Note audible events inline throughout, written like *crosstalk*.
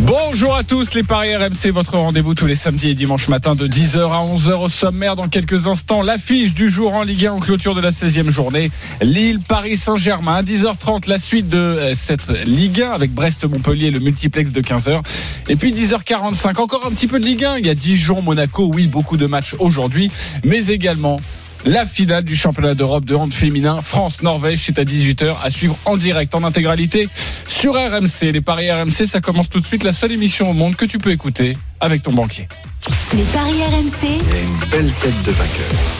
Bonjour à tous, les Paris RMC, votre rendez-vous tous les samedis et dimanches matin de 10h à 11h au sommaire. Dans quelques instants, l'affiche du jour en Ligue 1 en clôture de la 16e journée. Lille, Paris Saint-Germain, à 10h30, la suite de euh, cette Ligue 1 avec Brest-Montpellier, le multiplex de 15h. Et puis 10h45, encore un petit peu de Ligue 1. Il y a Dijon, Monaco, oui, beaucoup de matchs aujourd'hui, mais également la finale du championnat d'Europe de hand féminin France-Norvège, c'est à 18h à suivre en direct, en intégralité sur RMC. Les paris RMC, ça commence tout de suite, la seule émission au monde que tu peux écouter avec ton banquier. Les paris RMC,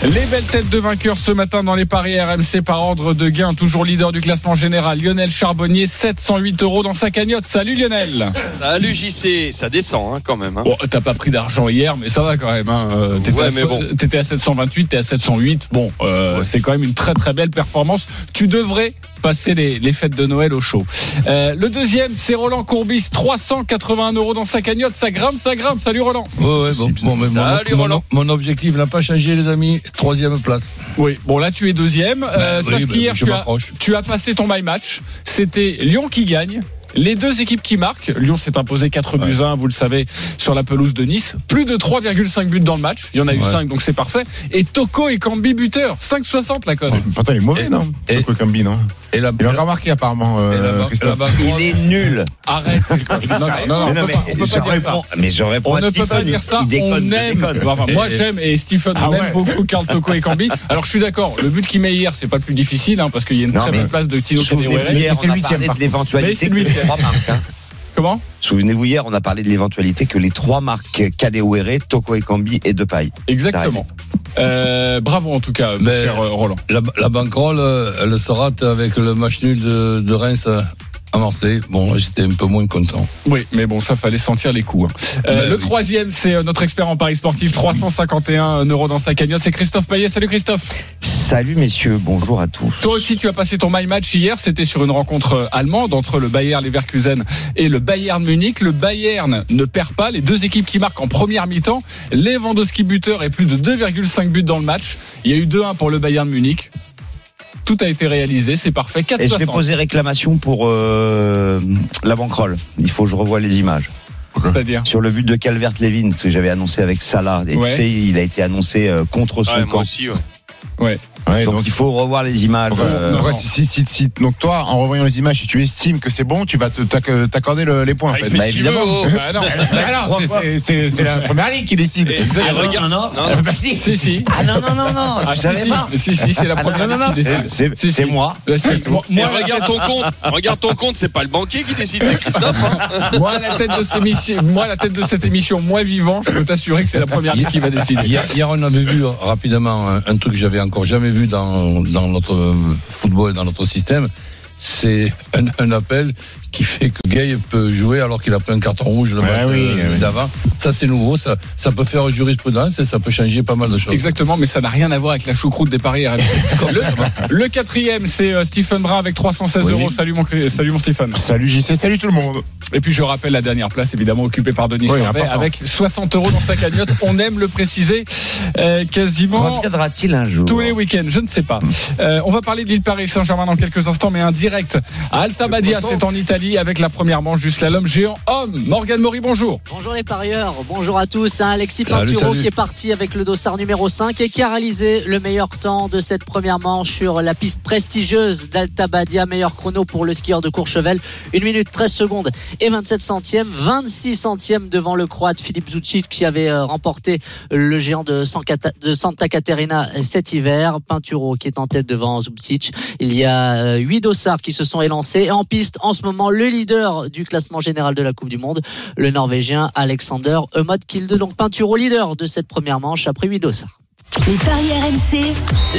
Les belles têtes de vainqueurs ce matin dans les paris RMC par ordre de gain, toujours leader du classement général, Lionel Charbonnier, 708 euros dans sa cagnotte. Salut Lionel Salut JC, ça descend hein, quand même. hein. Bon, t'as pas pris d'argent hier, mais ça va quand même. Hein. Euh, T'étais Ouais, à, mais so- bon. t'étais à 728, t'es à 708. Bon, euh, c'est quand même une très très belle performance. Tu devrais passer les, les fêtes de Noël au chaud. Euh, le deuxième, c'est Roland Courbis, 381 euros dans sa cagnotte. Ça grimpe, ça grimpe. Salut Roland. Ouais, bon, bon, mais mon- Salut, mon, Roland. mon objectif n'a pas changé, les amis. Troisième place. Oui, bon là tu es deuxième. Euh, oui, sache ben, qu'hier je tu tu as passé ton my match. C'était Lyon qui gagne. Les deux équipes qui marquent, Lyon s'est imposé 4 buts à 1, vous le savez, sur la pelouse de Nice. Plus de 3,5 buts dans le match. Il y en a eu Ouais. 5, donc c'est parfait. Et Toko et Cambi buteur. 5,60 la cote. Pourtant, il est mauvais, Et- non? et- Toko Ekambi, non? Et la, Il a encore marqué, apparemment, et la, euh, Il est nul. Arrête. *laughs* Non, non, non, on Mais peut pas, dire ça. réponds- mais je réponds On à ne peut pas dire ça. on aime. Enfin, moi Et- j'aime et Stephen Ah on ouais. aime beaucoup Karl Toko et Cambi. Alors je suis d'accord. Le but qu'il met hier, c'est pas plus difficile hein, parce qu'il y a une très bonne place de Tino hier, c'est parlé par de l'éventualité trois marques. hein. Comment? Souvenez-vous, hier, on a parlé de l'éventualité que les trois marques Kadewere, Toko Ekambi et Depay. Exactement. Euh, bravo en tout cas, mon Mais- cher euh, Roland. la, la banquerolle, elle se rate avec le match nul de, de Reims à- Marseille. Bon, j'étais un peu moins content. Oui, mais bon, ça fallait sentir les coups. hein. Euh, Ben le oui. troisième, c'est euh, notre expert en paris sportif, 351 euros dans sa cagnotte. C'est Christophe Payet. Salut Christophe. Salut messieurs, bonjour à tous. Toi aussi, tu as passé ton my match hier. C'était sur une rencontre euh, allemande entre le Bayer Leverkusen et le Bayern Munich. Le Bayern ne perd pas. Les deux équipes qui marquent en première mi-temps. Lewandowski buteur et plus de 2,5 buts dans le match. Il y a eu 2-1 pour le Bayern Munich. Tout a été réalisé, c'est parfait. Et je vais 4,60. poser réclamation pour euh, la banquerolle. Il faut que je revoie les images. C'est-à-dire Sur le but de Calvert-Levin, ce que j'avais annoncé avec Salah. Et Ouais. tu sais, il a été annoncé euh, contre son Ouais, moi camp. aussi, ouais. Ouais, Donc, donc, il faut revoir les images. donc, euh, donc, ouais, si, si, si, si- donc toi, en revoyant les images, si tu estimes que c'est bon, tu vas t'accorder le- les points. en Ah, il fait. fait Bah, ce qu'il veut. évidemment. oh. Ah non. *laughs* Alors, c'est- la première ligue qui décide. Exactement. Et regarde- non, non. Non, Ah, bah, si. Si, si. Ah non, non, non, non, Ah, tu si, savais si. pas. Si, si, c'est la Ah, non, première non, non, qui décide. c'est- moi. C'est- moi, regarde ton compte, regarde ton compte, c'est pas le banquier qui décide, c'est Christophe. hein. *laughs* moi, la tête de cette émission, moi, la tête de cette émission, moi vivant, je peux t'assurer que c'est la première ligue qui va décider. Hier, on avait vu euh, rapidement un, un truc que j'avais encore jamais vu dans, notre football, dans notre système. C'est un appel qui fait que Gay peut jouer alors qu'il a pris un carton rouge le Ouais, match oui, euh, oui. d'avant. Ça, c'est nouveau. Ça, ça peut faire jurisprudence et ça peut changer pas mal de choses. Exactement, mais ça n'a rien à voir avec la choucroute des paris. *laughs* Le, le quatrième, c'est euh, Stephen Brun avec 316 Oui. euros. Salut mon, salut mon Stephen. Salut JC, salut tout le monde. Et puis je rappelle la dernière place, évidemment occupée par Denis Oui, Charvet, important. avec 60 euros dans sa cagnotte. On aime le préciser euh, quasiment. Reviendra-t-il un jour Tous les week-ends, je ne sais pas. Euh, on va parler de l'île Paris Saint-Germain dans quelques instants, mais un direct à Alta Badia, c'est en Italie, avec la première manche du slalom géant homme. Morgan Mori, bonjour. Bonjour les parieurs, bonjour à tous. Hein, Alexis Salut, Pinturo salut. qui est parti avec le dossard numéro 5 et qui a réalisé le meilleur temps de cette première manche sur la piste prestigieuse d'Alta Badia. Meilleur chrono pour le skieur de Courchevel. 1 minute 13 secondes et 27 centièmes. 26 centièmes devant le croate Philippe Zucic qui avait euh, remporté le géant de, Santa Caterina cet hiver. Pinturo qui est en tête devant Zucic. Il y a 8 dossards qui se sont élancés. Et en piste, en ce moment, le leader du classement général de la Coupe du Monde, le Norvégien Alexander Emot Kilde. Donc Pinturo leader de cette première manche après 8 dossards. Les paris RMC,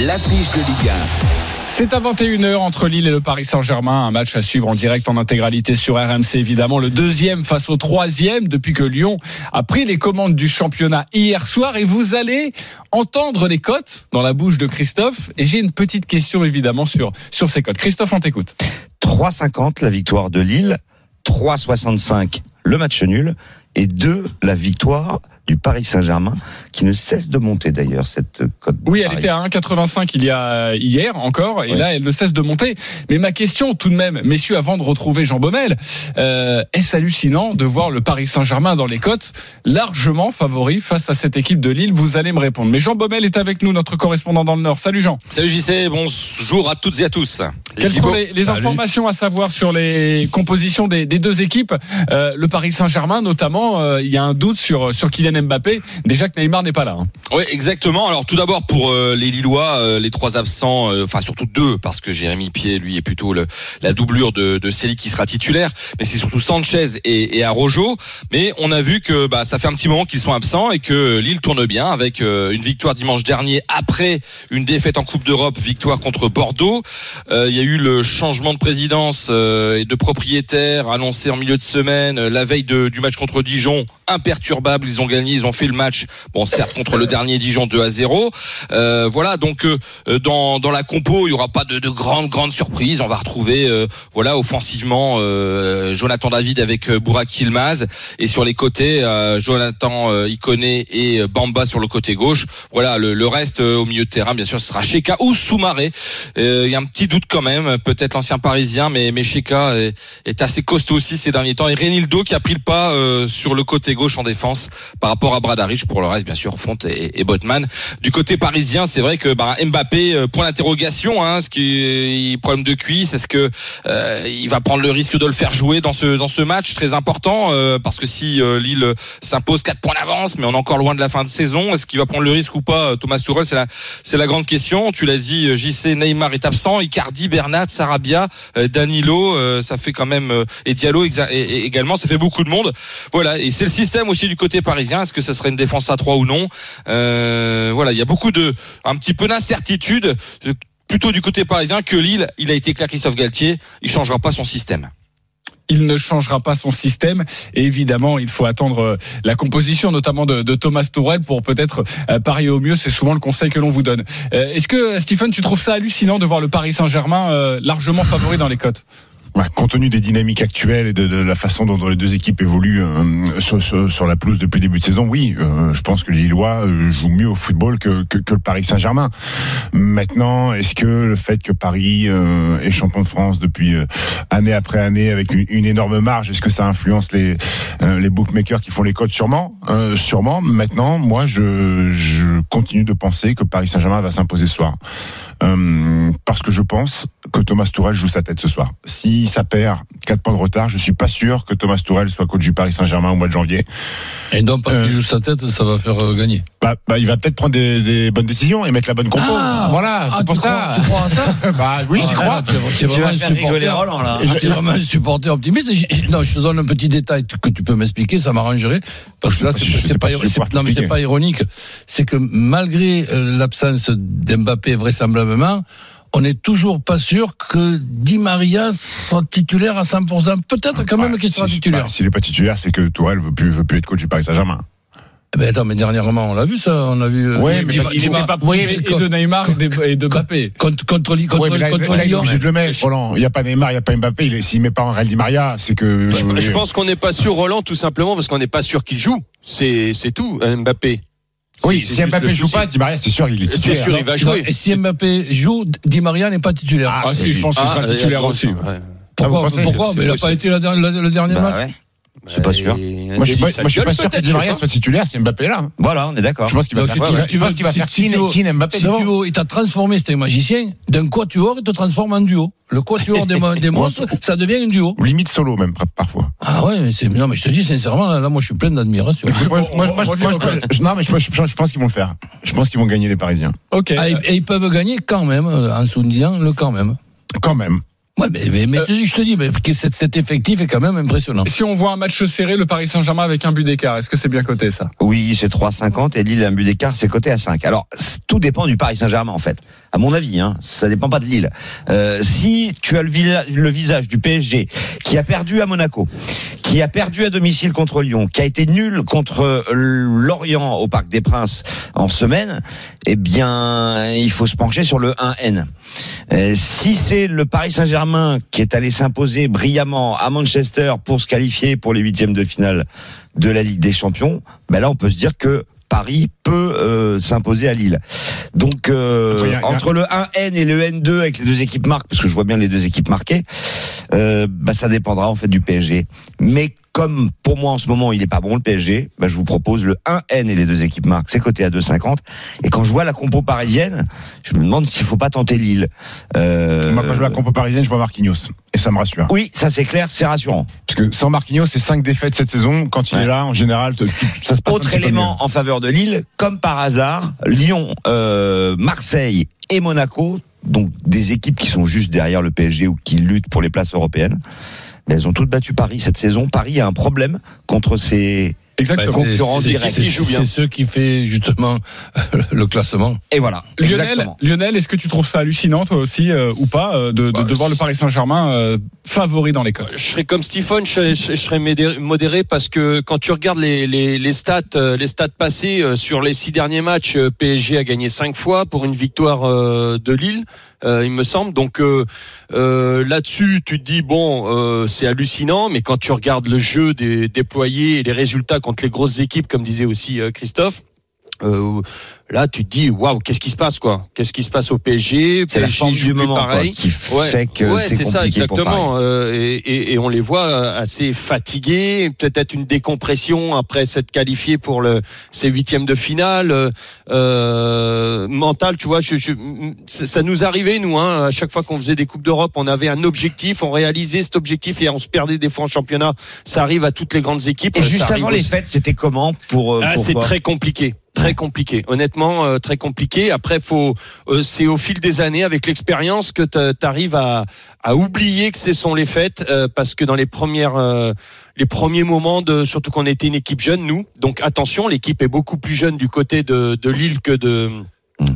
L'affiche de Ligue C'est à 21h entre Lille et le Paris Saint-Germain. Un match à suivre en direct en intégralité sur RMC, évidemment. Le deuxième face au troisième depuis que Lyon a pris les commandes du championnat hier soir. Et vous allez entendre les cotes dans la bouche de Christophe. Et j'ai une petite question, évidemment, sur, sur ces cotes. Christophe, on t'écoute. 3,50 la victoire de Lille, 3,65 le match nul et 2 la victoire du Paris Saint-Germain, qui ne cesse de monter d'ailleurs cette cote. de Oui, elle était à 1,85 il y a hier encore, et là elle ne cesse de monter. Mais ma question tout de même, messieurs, avant de retrouver Jean Baumel, euh, est-ce hallucinant de voir le Paris Saint-Germain dans les cotes largement favori face à cette équipe de Lille? Vous allez me répondre. Mais Jean Baumel est avec nous, notre correspondant dans le Nord. Salut Jean. Salut JC, bonjour à toutes et à tous. Quelles sont les, les informations à savoir sur les compositions des, des deux équipes? Euh, Le Paris Saint-Germain, notamment, euh, il y a un doute sur sur Kylian Mbappé. Déjà que Neymar n'est pas là. hein. Oui, exactement. Alors tout d'abord pour euh, les Lillois, euh, les trois absents, euh, enfin surtout deux, parce que Jérémy Pied, lui, est plutôt la doublure de, de qui sera titulaire, mais c'est surtout Sanchez et, et Arojo. Mais on a vu que bah, ça fait un petit moment qu'ils sont absents et que Lille tourne bien avec une victoire dimanche dernier après une défaite en Coupe d'Europe, victoire contre Bordeaux. Il y a eu le changement de présidence et de propriétaire annoncé en milieu de semaine, la veille du match contre Dijon, imperturbable. Ils ont gagné, ils ont fait le match. Bon, certes contre le dernier Dijon 2 à 0. Euh, voilà, donc euh, dans, dans la compo, il y aura pas de, de grandes grandes surprises. On va retrouver, euh, voilà, offensivement Jonathan David avec Burak Yilmaz et sur les côtés Jonathan Iconé et Bamba sur le côté gauche. Voilà, le, le reste au milieu de terrain, bien sûr, ce sera Sheka ou Soumaré. Il y a un petit doute quand même, peut-être l'ancien Parisien, mais mais Sheka est, est assez costaud aussi ces derniers temps. Et Renildo qui a pris le pas sur le côté gauche en défense par rapport à Bradaric. Pour le reste, bien sûr, Fonte et, Botman. Du côté parisien, c'est vrai que bah, Mbappé, euh, point d'interrogation, hein, ce qui problème de cuisse, est-ce que euh, il va prendre le risque de le faire jouer dans ce dans ce match? Très important euh, parce que si euh, Lille s'impose 4 points d'avance, mais on est encore loin de la fin de saison, est-ce qu'il va prendre le risque ou pas euh, Thomas Tuchel, c'est la c'est la grande question. Tu l'as dit, euh, JC Neymar est absent, Icardi, Bernat, Sarabia, Danilo, ça fait quand même et Diallo également, ça fait beaucoup de monde. Voilà, et c'est le système aussi du côté parisien. Est-ce que ça serait une défense à 3 ou non? Euh, Voilà, il y a beaucoup de un petit peu d'incertitude. euh, Plutôt du côté parisien que Lille, il a été clair Christophe Galtier, il changera pas son système. il ne changera pas son système. Et évidemment, il faut attendre euh, la composition, notamment de, Thomas Tourelle, pour peut-être parier au mieux. C'est souvent le conseil que l'on vous donne. Est-ce que, Stephen, tu trouves ça hallucinant de voir le Paris Saint-Germain largement favori dans les cotes? Ouais, compte tenu des dynamiques actuelles et de, la façon dont, les deux équipes évoluent euh, sur, sur, sur la pelouse depuis le début de saison, oui, euh, je pense que Lillois euh, jouent mieux au football que, que, que le Paris Saint-Germain. Maintenant, est-ce que le fait que Paris euh, est champion de France depuis euh, année après année avec une, une énorme marge, est-ce que ça influence les, euh, les bookmakers qui font les codes? Sûrement, sûrement. Maintenant, moi, je, je continue de penser que Paris Saint-Germain va s'imposer ce soir. Euh, parce que je pense que Thomas Tourelle joue sa tête ce soir. Si ça perd 4 points de retard, je suis pas sûr que Thomas Tourelle soit coach du Paris Saint-Germain au mois de janvier. Et donc, parce Euh. qu'il joue sa tête, ça va faire euh, gagner. Bah, bah, il va peut-être prendre des, des bonnes décisions et mettre la bonne compo. voilà, c'est pour ça. Tu crois à ça *laughs* bah oui, j'y Ah, crois. là, tu vas vraiment faire rigoler supporter. Roland là. Ah, tu es vraiment un supporter optimiste. Non, je te donne un petit détail que tu peux m'expliquer, ça m'arrangerait. Parce que là, c'est pas pas, ironique. C'est que malgré euh, l'absence d'Mbappé, vraisemblablement, on n'est toujours pas sûr que Di Maria soit titulaire à 100%. Peut-être quand même Ouais, qu'il sera si- titulaire. bah, S'il n'est pas titulaire, c'est que Tourelle veut plus, veut plus être coach du Paris Saint-Germain. Eh Ben attends, mais dernièrement, on l'a vu ça, on a vu. euh, Di- mais parce n'était pas oui, mais et de Neymar et de, Mbappé. contre contre contre, Ouais, mais là, contre là, il est Lyon. obligé de le mettre, Roland. Il n'y a pas Neymar, il n'y a pas Mbappé. Il est- S'il met pas en Real Di Maria, c'est que. Je, je pense qu'on n'est pas sûr, Roland, tout simplement parce qu'on n'est pas sûr qu'il joue. C'est c'est tout, Mbappé. Oui, C'est- si c'est Mbappé joue pas, Di Maria, c'est sûr, il est C'est titulaire. sûr, il va jouer. Et si Mbappé joue, Di Maria n'est pas titulaire. Ah, si, je pense qu'il sera Ah, il y a titulaire aussi. ouais. Pourquoi, pourquoi C'est Mais il n'a pas été le dernier Bah match ouais. Je suis pas sûr. Moi, je suis pas, moi, je suis pas sûr que Di Maria soit titulaire si Mbappé là. Voilà, on est d'accord. Je pense qu'il va faire, si tu- je tu pense veux- qu'il va si- faire Keane, Mbappé Si tu veux, il t'a transformé, c'était un magicien. D'un quatuor, il te transforme en duo. Le quatuor des, *laughs* des monstres, ça devient un duo. Limite solo, même, parfois. Ah ouais, mais c'est, non, mais je te dis sincèrement, là, moi, je suis plein d'admiration. Non, mais je, pense qu'ils vont le faire. Je pense qu'ils vont gagner les Parisiens. Ok. Ah, et, et ils peuvent gagner quand même, euh, en soulignant le quand même. Quand même. Ouais, mais, mais, mais je te dis, mais que cet, cet effectif est quand même impressionnant. Si on voit un match serré, le Paris Saint-Germain avec un but d'écart, est-ce que c'est bien coté ça? Oui, c'est 3,50 et Lille un but d'écart, c'est coté à 5. Alors, tout dépend du Paris Saint-Germain en fait. À mon avis, hein, ça dépend pas de Lille. Euh, si tu as le, visa- le visage du PSG qui a perdu à Monaco, qui a perdu à domicile contre Lyon, qui a été nul contre euh, Lorient au Parc des Princes en semaine, eh bien, il faut se pencher sur le 1N. Euh, si c'est le Paris Saint-Germain qui est allé s'imposer brillamment à Manchester pour se qualifier pour les huitièmes de finale de la Ligue des Champions, ben là, on peut se dire que Paris peut euh, s'imposer à Lille. Donc euh, a- a- entre le 1N et le N2 avec les deux équipes marques, parce que je vois bien les deux équipes marquées, euh, bah, ça dépendra en fait du PSG. Mais comme pour moi en ce moment il est pas bon le PSG, bah, je vous propose le 1N et les deux équipes marques, c'est coté à 2,50. Et quand je vois la compo parisienne, je me demande s'il faut pas tenter Lille. Euh, Moi, quand je vois la compo parisienne, je vois Marquinhos. Et ça me rassure. oui, ça c'est clair, c'est rassurant. Parce que sans Marquinhos, c'est cinq défaites cette saison. Quand il Ouais. est là, en général, te- ça se passe un Autre peu élément en faveur de Lille, comme par hasard, Lyon, euh, Marseille et Monaco, donc des équipes qui sont juste derrière le PSG ou qui luttent pour les places européennes, elles ont toutes battu Paris cette saison. Paris a un problème contre ces Exactement. Bah, c'est- concurrents directs. c'est- Qui joue bien. C'est ceux qui fait justement *laughs* le classement. et voilà. Lionel, Exactement. Lionel est-ce que tu trouves ça hallucinant toi aussi euh, ou pas euh, de, de, Bah, de voir le Paris Saint-Germain euh, favori dans les codes Je serais comme Stephen, je, je- je serais modéré parce que quand tu regardes les, les, les stats, euh, les stats passés euh, sur les six derniers matchs, PSG a gagné cinq fois pour une victoire euh, de Lille, il me semble. Donc euh, euh, là-dessus, tu te dis bon, euh, c'est hallucinant, mais quand tu regardes le jeu des déployés et les résultats contre les grosses équipes, comme disait aussi euh, Christophe. Euh, là, tu te dis waouh, qu'est-ce qui se passe quoi? Qu'est-ce qui se passe au PSG C'est la forme du moment quoi, pareil. qui Ouais, fait que ouais, c'est ça pour exactement. Euh, et, et- et on les voit euh, assez fatigués, peut-être une décompression après s'être qualifiés pour le ces huitièmes de finale. Euh, euh, mental, tu vois, je, je- ça nous arrivait nous. Hein, à chaque fois qu'on faisait des coupes d'Europe, on avait un objectif, on réalisait cet objectif et on se perdait des fois en championnat. Ça arrive à toutes les grandes équipes. Et juste avant les fêtes, c'était comment pour, euh, ah, pour c'est très compliqué. Très compliqué, honnêtement, euh, très compliqué. Après, faut, euh, c'est au fil des années, avec l'expérience, que tu arrives à, oublier que ce sont les fêtes, euh, parce que dans les premières, les premiers moments, de, surtout qu'on était une équipe jeune, nous. Donc attention, l'équipe est beaucoup plus jeune du côté de, de Lille que de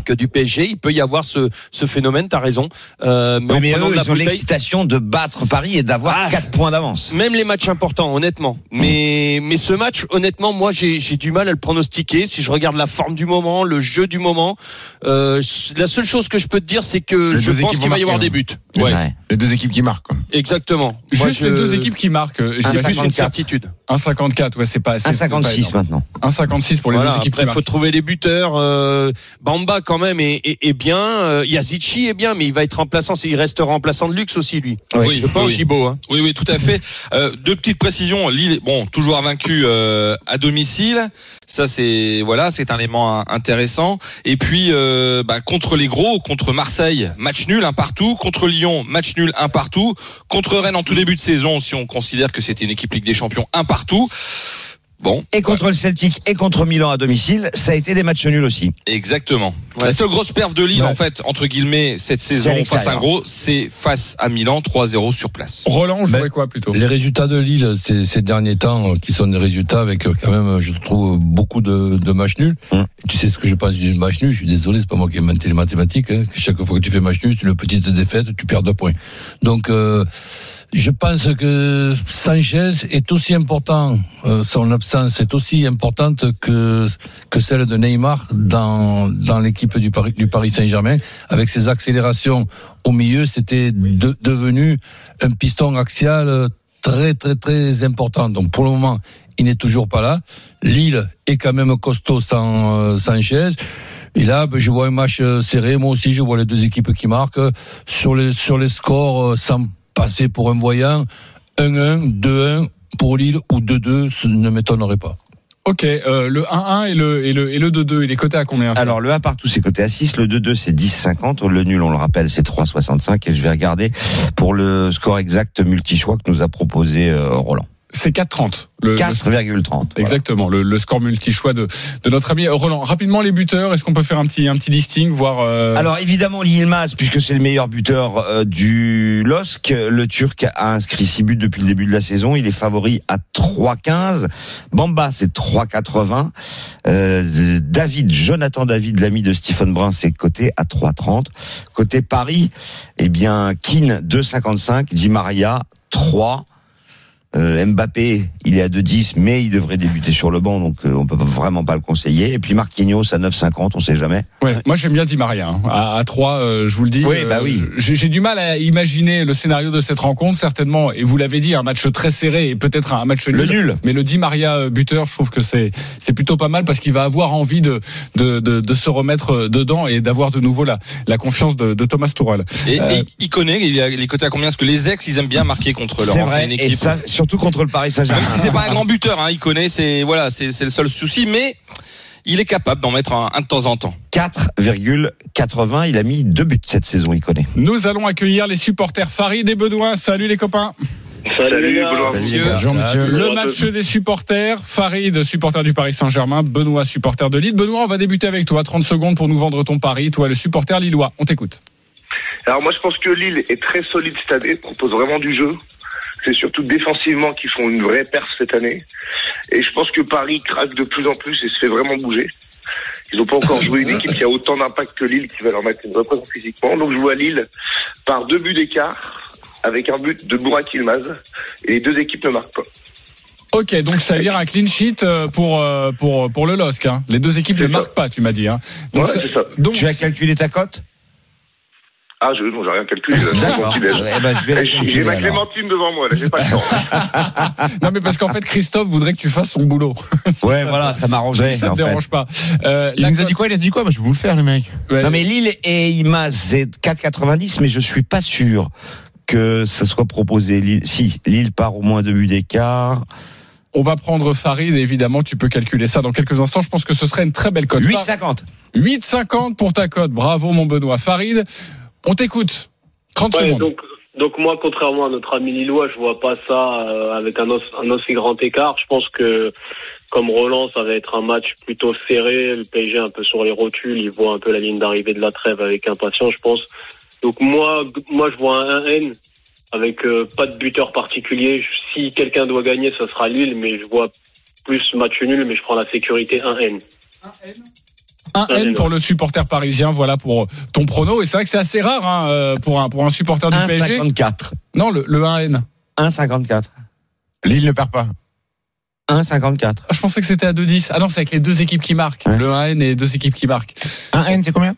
que du PSG. Il peut y avoir ce, ce phénomène. T'as raison. Euh, mais Oui, en mais eux, ils ont l'excitation de battre Paris et d'avoir Ah. 4 points d'avance. même les matchs importants, honnêtement. Mais, mais ce match, honnêtement, moi, j'ai j'ai du mal à le pronostiquer. Si je regarde la forme du moment, le jeu du moment, euh, la seule chose que je peux te dire, c'est que Les je pense qu'il va y avoir des hein. buts. Ouais, Ouais. Les deux équipes qui marquent. quoi. exactement. Moi, Juste je- les deux équipes qui marquent. euh, C'est plus une 54. certitude. 1,54, ouais, c'est pas. pas 1,56 énorme. maintenant. 1,56 pour les Voilà, deux équipes il faut trouver les buteurs. Euh, Bamba, quand même, est, est, est bien. Euh, Yazici est bien, mais il va être remplaçant. Il reste remplaçant de luxe aussi, lui. Oui, je pense, oui. Gibo. Hein. Oui, oui, tout à fait. Euh, deux petites précisions. Lille, bon, toujours invaincu euh, à domicile. Ça, c'est voilà, c'est un élément in- intéressant. Et puis, euh, bah, contre les gros, contre Marseille, match nul, un partout. Contre Lyon, match nul, un partout. Contre Rennes, en tout début de saison, si on considère que c'était une équipe Ligue des Champions, un partout. Bon, Et contre le Celtic et contre Milan à domicile, ça a été des matchs nuls aussi. Exactement. Ouais. La seule grosse perf de Lille, Ouais. en fait, entre guillemets, cette saison face à un gros, c'est face à Milan, 3-0 sur place. Roland jouerait Mais- quoi plutôt Les résultats de Lille ces, ces derniers temps, euh, qui sont des résultats avec euh, quand même, euh, je trouve, beaucoup de, de matchs nuls. Hum. Tu sais ce que je pense du match nul? Je suis désolé, c'est pas moi qui ai inventé les mathématiques. Hein, que chaque fois que tu fais match nul, c'est une petite défaite, tu perds deux points. Donc, euh, je pense que Sanchez est aussi important, euh, son absence est aussi importante que que celle de Neymar dans dans l'équipe du Paris Saint-Germain. Avec ses accélérations au milieu, c'était de- devenu un piston axial très très très important. Donc pour le moment, il n'est toujours pas là. Lille est quand même costaud sans euh, Sanchez. Et là, ben, je vois un match euh, serré. Moi aussi, je vois les deux équipes qui marquent. Sur les, sur les scores, sans passer pour un voyant, 1-1, 2-1 pour Lille ou 2-2, ce ne m'étonnerait pas. Ok, euh, le 1-1 et le, et le, et le 2-2, il est coté à combien Alors le 1 partout c'est coté à 6, le 2-2 c'est 10,50, le nul on le rappelle c'est 3,65 et je vais regarder pour le score exact multi-choix que nous a proposé euh, Roland. C'est 4-30. Le, le- 4,30. voilà. Exactement, le, le score multi-choix de, de notre ami Roland. Rapidement, les buteurs, est-ce qu'on peut faire un petit, un petit listing, voir. euh, Alors évidemment Yilmaz, puisque c'est le meilleur buteur euh, du LOSC, le Turc a inscrit 6 buts depuis le début de la saison, il est favori à 3,15. Bamba c'est 3,80. Euh, David, Jonathan David, l'ami de Stephen Brun, c'est coté à 3,30. Côté Paris, eh bien Keane 2,55, Di Maria 3. Euh, Mbappé, il est à 2,10, mais il devrait débuter sur le banc, donc euh, on peut pas- vraiment pas le conseiller. Et puis Marquinhos à 9,50, on sait jamais. Ouais, moi j'aime bien Di Maria. hein. À, à 3, euh, je vous le dis. Oui, bah oui. J'ai j'ai du mal à imaginer le scénario de cette rencontre, certainement. Et vous l'avez dit, un match très serré et peut-être un match Le nul. nul. Mais le Di Maria euh, buteur, je trouve que c'est c'est plutôt pas mal parce qu'il va avoir envie de de, de, de se remettre euh, dedans et d'avoir de nouveau la la confiance de, de Thomas Tuchel. Et, Euh, et il connaît, il a les côtés à combien? Parce que les ex, ils aiment bien marquer contre leur C'est ancienne. Et équipe. ça, surtout contre le Paris Saint-Germain. Même si c'est pas un grand buteur, hein, il connaît, c'est voilà, c'est le seul souci, mais il est capable d'en mettre un, un de temps en temps. 4,80. Il a mis deux buts cette saison, il connaît. Nous allons accueillir les supporters Farid et Benoît. Salut les copains. Salut. Salut. Bonjour, monsieur. Le Bonjour à match des supporters, Farid, supporter du Paris Saint-Germain, Benoît, supporter de Lille. Benoît, on va débuter avec toi. 30 secondes pour nous vendre ton pari. Toi, le supporter lillois, on t'écoute. Alors moi je pense que Lille est très solide cette année, propose vraiment du jeu. C'est surtout défensivement qu'ils font une vraie perce cette année. Et je pense que Paris craque de plus en plus et se fait vraiment bouger. Ils n'ont pas encore joué une équipe qui a autant d'impact que Lille qui va leur mettre une vraie présence physiquement. Donc je vois Lille par deux buts d'écart avec un but de Bourak Ilmaz. Et les deux équipes ne marquent pas. Ok, donc ça veut dire un clean sheet euh, pour euh, pour pour le LOSC. hein. Les deux équipes ne marquent pas, tu m'as dit. Hein. Donc, Ouais, ça- c'est ça. donc Tu as calculé ta cote? Ah, je non, j'ai rien calculé. D'accord. Eh ben, je vais la J'ai ma alors. Clémentine devant moi, là, j'ai pas le temps. *laughs* non mais parce qu'en fait Christophe voudrait que tu fasses son boulot. Ouais, *laughs* voilà, ça m'arrangerait. ça fait. dérange pas. Euh, Il nous a dit quoi? Il a dit quoi? Bah, Je vais vous le faire, les mecs. ouais, Non mais Lille et Imaz c'est 4,90 mais je suis pas sûr que ça soit proposé. Lille, si Lille part au moins deux buts d'écart. On va prendre Farid et évidemment tu peux calculer ça dans quelques instants. Je pense que ce serait une très belle cote. 8,50. 8,50 pour ta cote. Bravo mon Benoît. Farid, on t'écoute. 30 Ouais, secondes. donc, donc moi, contrairement à notre ami Lillois, je vois pas ça euh, avec un, os- un aussi grand écart. Je pense que, comme Roland, ça va être un match plutôt serré. Le PSG un peu sur les rotules, il voit un peu la ligne d'arrivée de la trêve avec impatience, je pense. Donc moi, moi, je vois un 1N avec euh, pas de buteur particulier. Si quelqu'un doit gagner, ce sera Lille, mais je vois plus match nul, mais je prends la sécurité 1N. Un N pour le supporter parisien, voilà pour ton prono. Et c'est vrai que c'est assez rare hein, euh, pour, un, pour un supporter du PSG. 1,54. Non, le, le 1N. 1,54. Lille ne perd pas. 1,54. Ah, je pensais que c'était à 2-10. Ah non, c'est avec les deux équipes qui marquent. Ouais. Le 1N et les deux équipes qui marquent. Un N, c'est combien?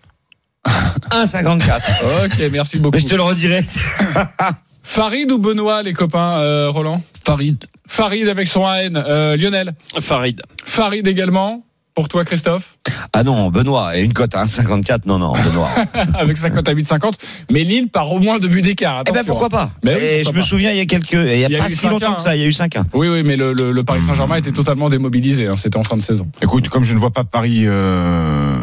1,54. *laughs* Ok, merci beaucoup. Mais je te le redirai. *laughs* Farid ou Benoît, les copains, euh, Roland? Farid. Farid avec son 1N. Euh, Lionel? Farid. Farid également? Pour toi, Christophe Ah non, Benoît, et une cote à 1,54. Non, non, Benoît. *laughs* Avec sa cote à 8,50. Mais Lille part au moins deux buts d'écart. eh ben attention. pourquoi pas Mais oui, Et pourquoi Je me pas. souviens, il y a quelques, il y a, Il y a pas si 5-1, longtemps que ça, il y a eu 5-1. Oui, oui, mais le, le- le Paris Saint-Germain était totalement démobilisé. hein, C'était en fin de saison. Écoute, comme je ne vois pas Paris euh,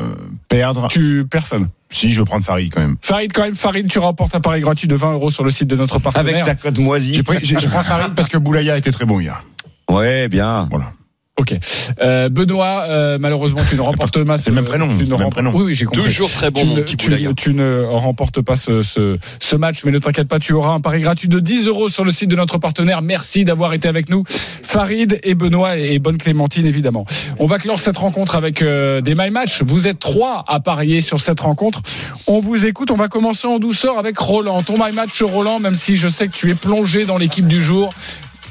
perdre, Tu personne. si je veux prendre Farid quand même. Farid, quand même, Farid, tu remportes un pari gratuit de 20 euros sur le site de notre partenaire. Avec ta cote moisie. Pris- Je prends Farid parce que Boulaya était très bon hier. Ouais, bien. Voilà. Ok. Euh, Benoît, euh, malheureusement, tu ne remportes pas. C'est le même prénom, Tu ne le même remportes- prénom. Oui, oui, j'ai compris. Toujours très bon, tu, mon ne, petit tu, Boulaya. tu ne remportes pas ce, ce, ce match, mais ne t'inquiète pas, tu auras un pari gratuit de 10 euros sur le site de notre partenaire. Merci d'avoir été avec nous, Farid et Benoît et, et bonne Clémentine évidemment. On va clore cette rencontre avec euh, des my match. Vous êtes trois à parier sur cette rencontre. On vous écoute. On va commencer en douceur avec Roland. Ton my match, Roland, même si je sais que tu es plongé dans l'équipe du jour.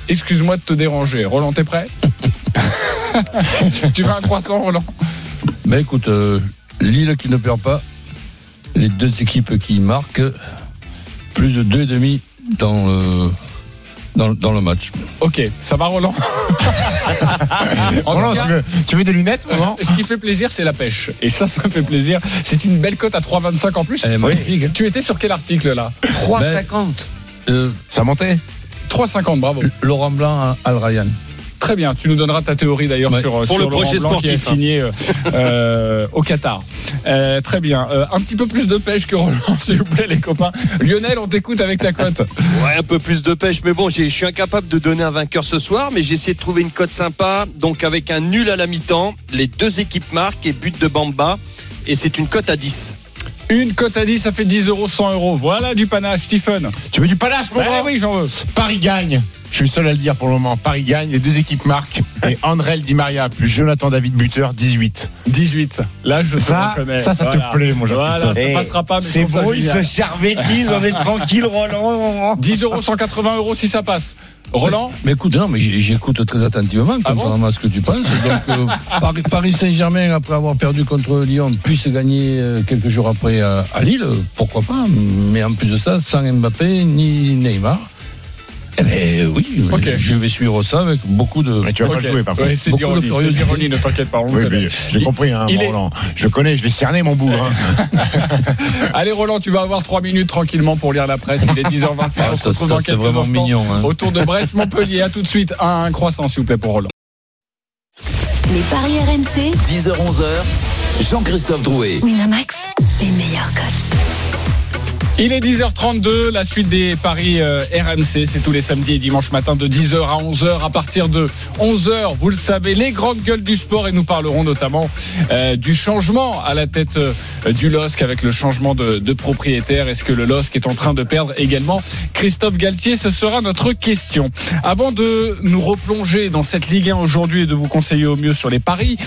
Excuse-moi de te déranger. Roland, t'es prêt? *laughs* Tu veux un croissant, Roland? Ben écoute, euh, Lille qui ne perd pas, les deux équipes qui marquent, plus de 2,5 dans, euh, dans, dans le match. Ok, ça va, Roland? *laughs* Roland, cas, tu, veux, tu veux des lunettes Roland? Ce qui fait plaisir, c'est la pêche. Et ça, ça me fait plaisir. C'est une belle cote à 3,25 en plus. Elle est magnifique. hein. Tu étais sur quel article là? 3,50. Euh, Ça montait 3,50, bravo. Laurent Blanc à Al Ryan. Très bien. Tu nous donneras ta théorie d'ailleurs Ouais. sur, Pour sur le Laurent projet Blanc qui est sportif, hein. signé euh, euh, au Qatar. Euh, très bien. Euh, un petit peu plus de pêche que Roland, *laughs* s'il vous plaît, les copains. Lionel, on t'écoute avec ta cote. Ouais, un peu plus de pêche, mais bon, j'ai- je suis incapable de donner un vainqueur ce soir, mais j'ai essayé de trouver une cote sympa, donc avec un nul à la mi-temps, les deux équipes marquent et but de Bamba, et c'est une cote à 10. Une cote à 10, ça fait 10 euros, 100 euros. Voilà du panache, Stephen. Tu veux du palace, mon grand? oui, j'en veux. Paris gagne. Je suis le seul à le dire pour le moment. Paris gagne, les deux équipes marquent. Et Andrel Di Maria plus Jonathan David buteur, 18. 18. Là, je te Ça, reconnais. ça, ça te Voilà. plaît, mon Voilà, Jean-Christophe. ça Eh, passera pas, mais C'est beau, ils se servettisent, on est tranquille, Roland. 10 *laughs* euros, 180 euros si ça passe. Roland Mais écoute, non, mais j'écoute très attentivement, Ah bon contrairement à ce que tu penses. Donc, euh, *laughs* Paris, Paris Saint-Germain, après avoir perdu contre Lyon, puisse gagner euh, quelques jours après à, à Lille, pourquoi pas. Mais en plus de ça, sans Mbappé ni Neymar. Eh ben oui, Ok. je vais suivre ça avec beaucoup de. Mais tu vas pas le jouer, par contre. Ouais, c'est d'ironie, c'est ne t'inquiète pas. on Oui, j'ai compris, hein, Il est- Roland. Je connais, je vais cerner mon bougre. hein. *laughs* Allez Roland, tu vas avoir 3 minutes tranquillement pour lire la presse. Il est *laughs* 10h28. Ah, on se ça, retrouve ça, dans c'est quelques vraiment instants mignon. hein. autour de Brest-Montpellier. À tout de suite. Un, un croissant, s'il vous plaît, pour Roland. Les paris RMC, 10h-11h, Jean-Christophe Drouet. Winamax, les meilleurs cotes. Il est 10h32, la suite des paris euh, RMC, c'est tous les samedis et dimanches matin de 10h à 11h. À partir de 11h, vous le savez, les grandes gueules du sport et nous parlerons notamment euh, du changement à la tête euh, du LOSC avec le changement de, de propriétaire. Est-ce que le LOSC est en train de perdre également? Christophe Galtier Ce sera notre question. Avant de nous replonger dans cette Ligue 1 aujourd'hui et de vous conseiller au mieux sur les paris,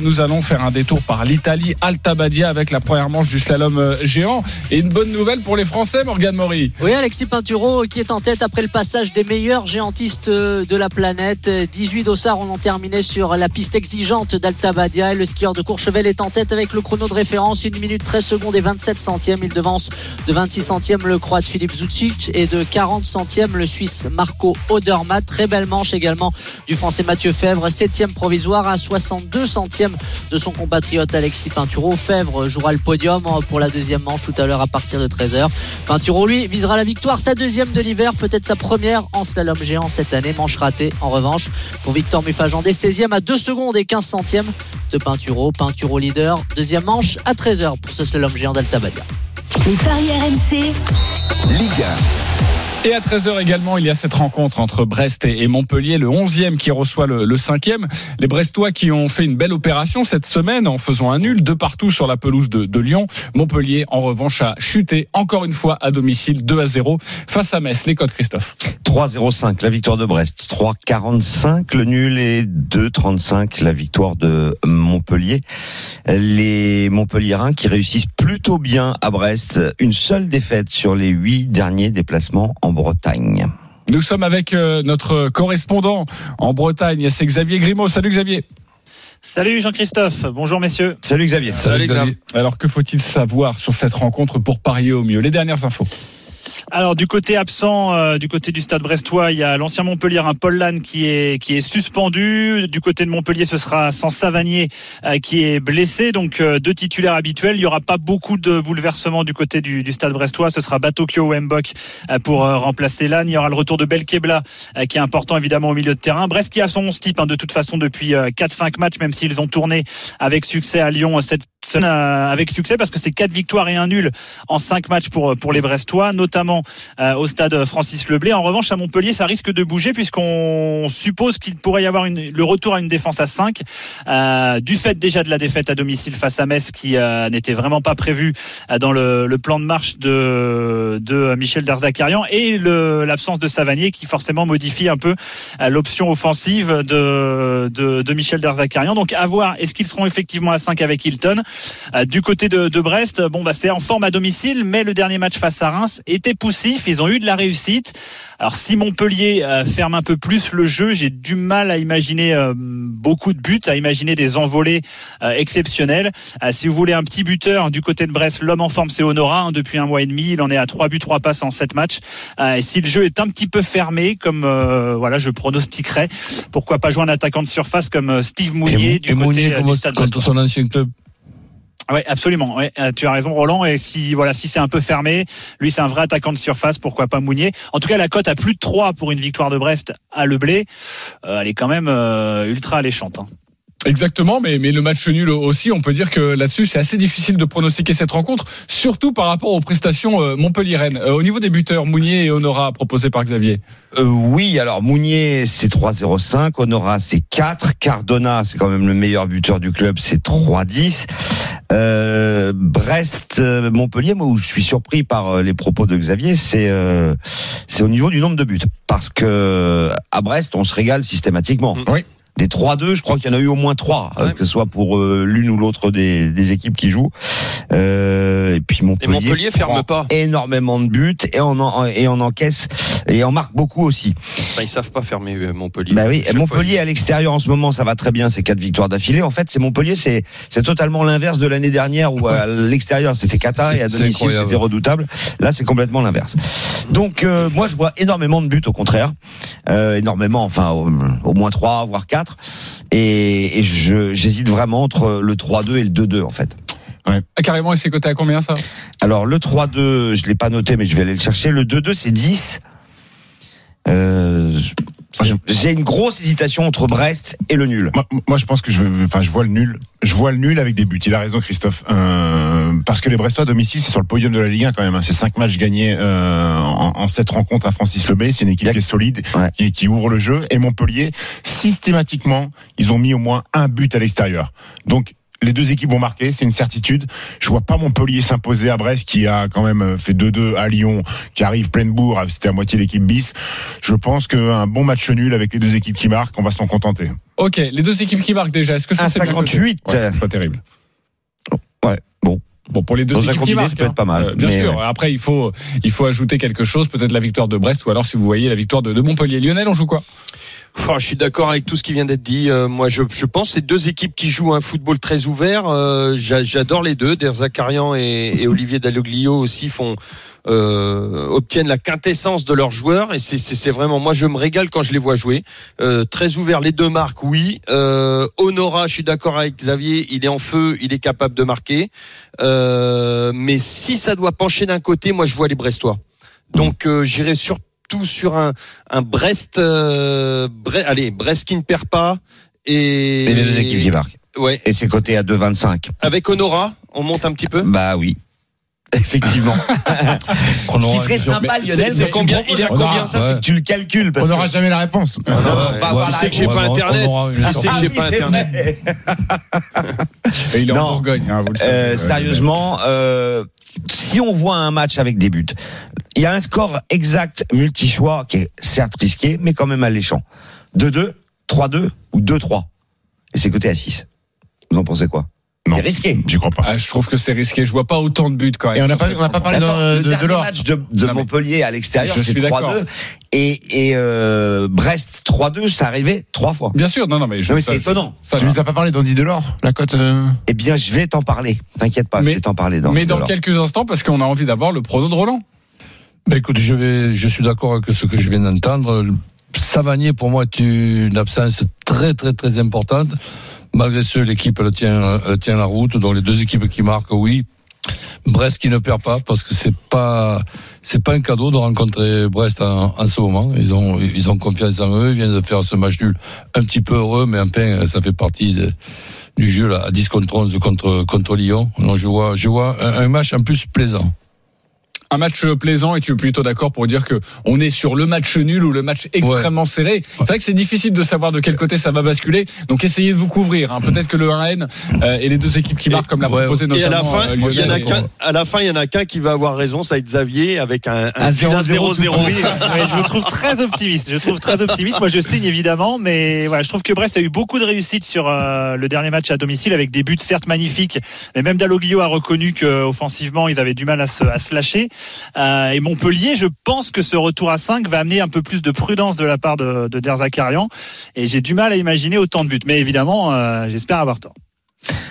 nous allons faire un détour par l'Italie, Alta Badia avec la première manche du slalom géant. Et une bonne nouvelle pour les Français, Morgane Maury. Oui, Alexis Pinturo qui est en tête après le passage des meilleurs géantistes euh, de la planète. 18 dossards en terminé sur la piste exigeante d'Alta Badia. Et le skieur de Courchevel est en tête avec le chrono de référence 1 minute 13 secondes et 27 centièmes. Il devance de 26 centièmes le croate Philippe Zucic et de 40 centièmes le Suisse Marco Odermatt. Très belle manche également du Français Mathieu Fèvre. Septième provisoire à 62 centièmes de son compatriote Alexis Pinturo. Fèvre jouera le podium euh, pour la deuxième manche tout à l'heure à partir de 13h. Pinturo, lui, visera la victoire, sa deuxième de l'hiver, peut-être sa première en slalom géant cette année. Manche ratée, en revanche, pour Victor Mufajandé, 16e à 2 secondes et 15 centièmes de Pinturo. Pinturo leader, deuxième manche à 13h pour ce slalom géant d'Alta Badia. Les paris RMC, Ligue Et à 13h également, il y a cette rencontre entre Brest et Montpellier, le 11e qui reçoit le, le 5e. Les Brestois qui ont fait une belle opération cette semaine en faisant un nul de partout sur la pelouse de, de Lyon. Montpellier, en revanche, a chuté encore une fois à domicile 2 à 0 face à Metz. Les codes, Christophe. 3-0-5 la victoire de Brest, 3-45 le nul et 2-35 la victoire de Montpellier. Les Montpelliérains qui réussissent plutôt bien à Brest, une seule défaite sur les huit derniers déplacements en Bretagne. Nous sommes avec euh, notre correspondant en Bretagne, c'est Xavier Grimaud. Salut Xavier. Salut Jean-Christophe, bonjour messieurs. Salut Xavier. Salut, Xavier. Alors que faut-il savoir sur cette rencontre pour parier au mieux? Les dernières infos. Alors du côté absent, euh, du côté du Stade Brestois, il y a l'ancien Montpellier, un Paul Lannes qui est qui est suspendu. Du côté de Montpellier, ce sera sans Savanier euh, qui est blessé. Donc euh, deux titulaires habituels. Il y aura pas beaucoup de bouleversements du côté du, Stade Brestois. Ce sera Batokyo Wembok euh, pour remplacer Lannes. Il y aura le retour de Belkebla qui est important évidemment au milieu de terrain. Brest qui a son 11 type hein, de toute façon depuis euh, 4-5 matchs, même s'ils ont tourné avec succès à Lyon cette euh, avec succès parce que c'est quatre victoires et un nul en cinq matchs pour pour les Brestois, notamment euh, au stade Francis Leblé. En revanche, à Montpellier, ça risque de bouger puisqu'on suppose qu'il pourrait y avoir le retour à une défense à 5 euh, du fait déjà de la défaite à domicile face à Metz qui euh, n'était vraiment pas prévu euh, dans le, plan de marche de, de Michel Darzakarian et l'absence de Savanier qui forcément modifie un peu euh, l'option offensive de, de, Michel Darzakarian. Donc à voir, est-ce qu'ils seront effectivement à 5 avec Hilton? Euh, Du côté de, de Brest, bon bah c'est en forme à domicile, mais le dernier match face à Reims était poussif, ils ont eu de la réussite. Alors si Montpellier euh, ferme un peu plus le jeu, j'ai du mal à imaginer euh, beaucoup de buts, à imaginer des envolées euh, exceptionnelles. Euh, si vous voulez un petit buteur du côté de Brest, l'homme en forme c'est Honora hein, depuis un mois et demi, il en est à 3 buts, 3 passes en 7 matchs. Euh, et si le jeu est un petit peu fermé, comme euh, voilà, je pronostiquerais, pourquoi pas jouer un attaquant de surface comme euh, Steve Mounier Et, du et côté Mounier euh, du Stade son ancien club? Oui, absolument. Euh, tu as raison, Roland. Et si voilà, si c'est un peu fermé, lui c'est un vrai attaquant de surface. Pourquoi pas Mounier En tout cas, la cote à plus de 3 pour une victoire de Brest à Le Blé, euh, elle est quand même euh, ultra alléchante. hein. Exactement, mais, mais le match nul aussi, on peut dire que là-dessus, c'est assez difficile de pronostiquer cette rencontre, surtout par rapport aux prestations euh, Montpellier-Rennes. Euh, au niveau des buteurs, Mounier et Honora proposés par Xavier. Euh, oui, alors Mounier c'est 3-0-5, Honora c'est 4, Cardona c'est quand même le meilleur buteur du club, c'est 3-10. Euh, Brest, Montpellier, moi où je suis surpris par les propos de Xavier, c'est euh, c'est au niveau du nombre de buts, parce que à Brest, on se régale systématiquement. Oui. Des 3-2, je crois qu'il y en a eu au moins 3, Ouais. que ce soit pour euh, l'une ou l'autre des, des équipes qui jouent. Euh, et puis Et Montpellier, Montpellier ferme pas. énormément de buts et on en, et on encaisse et on marque beaucoup aussi. Enfin, ils savent pas fermer euh, Montpellier. Bah oui, Montpellier à l'extérieur en ce moment, ça va très bien, c'est quatre victoires d'affilée. En fait, c'est Montpellier, c'est c'est totalement l'inverse de l'année dernière où à l'extérieur c'était cata et à domicile c'était redoutable. Là, c'est complètement l'inverse. Donc euh, moi, je vois énormément de buts au contraire, euh, énormément, enfin au, au moins trois, voire Et, et je j'hésite vraiment entre le 3-2 et le 2-2 en fait. Ah, carrément, et c'est coté à combien ça? Alors le 3-2, je l'ai pas noté, mais je vais aller le chercher. Le 2-2, c'est 10. Euh, j'ai une grosse hésitation entre Brest et le nul. Moi, moi, je pense que je, enfin, je vois le nul. Je vois le nul avec des buts. Il a raison, Christophe. Euh, parce que les Brestois à domicile, c'est sur le podium de la Ligue 1 quand même. hein. C'est cinq matchs gagnés euh, en, en sept rencontres à Francis Lebay. C'est une équipe qui est solide, Ouais. qui, qui ouvre le jeu. Et Montpellier, systématiquement, ils ont mis au moins un but à l'extérieur. Donc les deux équipes vont marquer, c'est une certitude. Je vois pas Montpellier s'imposer à Brest, qui a quand même fait 2-2 à Lyon, qui arrive pleine bourre, c'était à moitié l'équipe bis. Je pense qu'un bon match nul avec les deux équipes qui marquent, on va s'en contenter. Ok, les deux équipes qui marquent déjà, est-ce que ça c'est bien coté 1,58. Ouais, c'est pas terrible. Ouais, bon. Bon, pour les deux Dans équipes qui marquent. ça peut être pas mal, Euh, bien mais sûr. ouais. Après, il faut, il faut ajouter quelque chose, peut-être la victoire de Brest, ou alors si vous voyez la victoire de, de Montpellier. Lionel, on joue quoi? Oh, je suis d'accord avec tout ce qui vient d'être dit. Euh, moi, je, je pense que c'est deux équipes qui jouent un football très ouvert. Euh, j'a- J'adore les deux. Der Zakarian et, et Olivier Dalloglio aussi font euh, obtiennent la quintessence de leurs joueurs et c'est vraiment moi je me régale quand je les vois jouer. Euh, très ouvert les deux marques, oui. Euh, Honora, je suis d'accord avec Xavier, il est en feu, il est capable de marquer. Euh, mais si ça doit pencher d'un côté, moi je vois les Brestois. Donc euh, j'irai surtout sur un, un Brest, euh, allez Brest qui ne perd pas et, Et les deux équipes qui marquent. Ouais. Et c'est coté à 2,25. Avec Honora, on monte un petit peu? Bah oui. *laughs* Effectivement. On *laughs* Ce qui serait sympa, Lionel, c'est- combien- il est à un combien, ça, c'est que tu le calcules. Parce On n'aura jamais la réponse. Bah, Ouais, voilà, tu sais que j'ai pas internet. Tu sais que Ah j'ai pas c'est internet. Et il est Non. en Bourgogne, hein, vous le savez. Euh, Euh, sérieusement, euh, si on voit un match avec des buts, il y a un score exact multi-choix qui est certes risqué, mais quand même alléchant. 2-2, 3-2 ou 2-3. Et c'est coté à 6. Vous en pensez quoi? Non. C'est risqué. J'y crois pas. Ah, je trouve que c'est risqué. Je vois pas autant de buts quand même. Et on n'a pas, on n'a pas parlé Attends, de, le de, dernier de l'or. match de, de Non, mais- Montpellier à l'extérieur, Je c'est suis d'accord. 3-2. Et, et euh, Brest 3-2, ça arrivait trois fois. Bien sûr, non, non, mais, je, Non, mais c'est étonnant. ça, Tu nous as pas parlé d'Andy Delors, la cote euh Eh bien, je vais t'en parler. T'inquiète pas, Mais- je vais t'en parler dans mais dans quelques instants, parce qu'on a envie d'avoir le prono de Roland. Ben écoute, je vais, je suis d'accord avec ce que je viens d'entendre. Savanier, pour moi, est une absence très, très, très importante. Malgré ce, l'équipe, elle tient, elle tient la route. Donc, les deux équipes qui marquent, oui. Brest qui ne perd pas parce que c'est pas, c'est pas un cadeau de rencontrer Brest en, ce moment. Ils ont, ils ont confiance en eux. Ils viennent de faire ce match nul un petit peu heureux, mais enfin, ça fait partie du jeu, là, à 10 contre 11 contre, contre Lyon. Donc, je vois, je vois un match en plus plaisant. Un match plaisant et tu es plutôt d'accord pour dire que on est sur le match nul ou le match extrêmement serré. C'est vrai que c'est difficile de savoir de quel côté ça va basculer. Donc essayez de vous couvrir. hein. Peut-être que le 1N euh, et les deux équipes qui marquent, comme l'a ouais, proposé Et à notamment la fin, euh, il y en Lionel a et- qu'un. À la fin, il y en a qu'un qui va avoir raison, ça va être Xavier avec un, un, Un vilain 0-0 0-0. Ouais, je vous trouve très optimiste. Je trouve très optimiste. Moi, je signe évidemment, mais voilà, je trouve que Brest a eu beaucoup de réussite sur euh, le dernier match à domicile avec des buts certes magnifiques, mais même Dalloglio a reconnu que offensivement ils avaient du mal à se, à se lâcher. Euh, et Montpellier, je pense que ce retour à 5 va amener un peu plus de prudence de la part de, de Der Zakarian, et j'ai du mal à imaginer autant de buts. Mais évidemment, euh, j'espère avoir tort.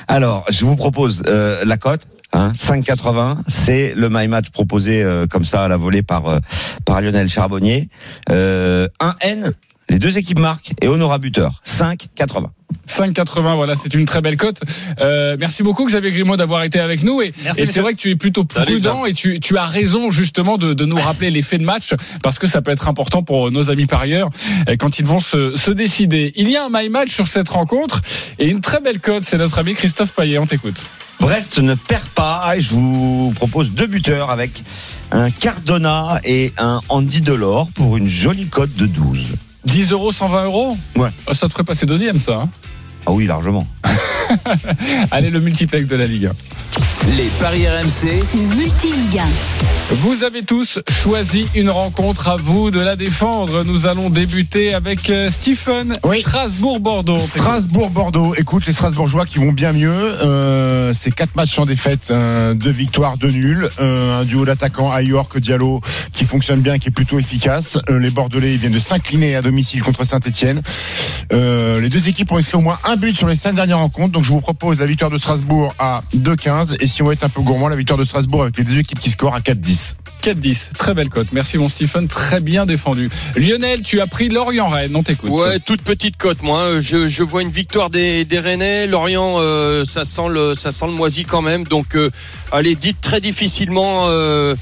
Alors, je vous propose euh, la cote. Hein, 5,80, c'est le my match proposé comme ça à la volée par par Lionel Charbonnier. 1 N, les deux équipes marquent et Honora buteur. 5,80. 5,80, voilà, c'est une très belle cote. Euh, merci beaucoup Xavier Grimaud d'avoir été avec nous. Et, et c'est vrai que tu es plutôt prudent et tu, tu as raison justement de, de nous rappeler les faits de match parce que ça peut être important pour nos amis parieurs euh, quand ils vont se, se décider. Il y a un my match sur cette rencontre et une très belle cote. C'est notre ami Christophe Payet. On t'écoute. Brest ne perd pas et je vous propose deux buteurs avec un Cardona et un Andy Delors pour une jolie cote de 12. 10 euros, 120 euros Ouais. Oh, Ça te ferait passer deuxième, ça. hein Ah oui, largement. *laughs* Allez, le multiplex de la Ligue. 1. Les paris RMC. Multi-Ligue 1. Vous avez tous choisi une rencontre à vous de la défendre. Nous allons débuter avec euh, Stephen. Oui. Strasbourg-Bordeaux. Strasbourg-Bordeaux. Écoute, les Strasbourgeois qui vont bien mieux. Euh, c'est quatre matchs sans défaite, euh, deux victoires, deux nuls. Euh, un duo d'attaquants à York Diallo qui fonctionne bien, qui est plutôt efficace. Euh, les Bordelais ils viennent de s'incliner à domicile contre Saint-Etienne. les deux équipes ont inscrit au moins un but sur les cinq dernières rencontres. Donc je vous propose la victoire de Strasbourg à 2-15 et si on veut être un peu gourmand, la victoire de Strasbourg avec les deux équipes qui scorent à 4-10. 4-10. Très belle cote. Merci mon Stephen. Très bien défendu. Lionel, tu as pris Lorient-Rennes. On t'écoute. Ouais, toute petite cote, moi. Je, je vois une victoire des, des Rennais. Lorient, euh, ça sent le, ça sent le moisi quand même. Donc, euh, allez, dites très difficilement euh,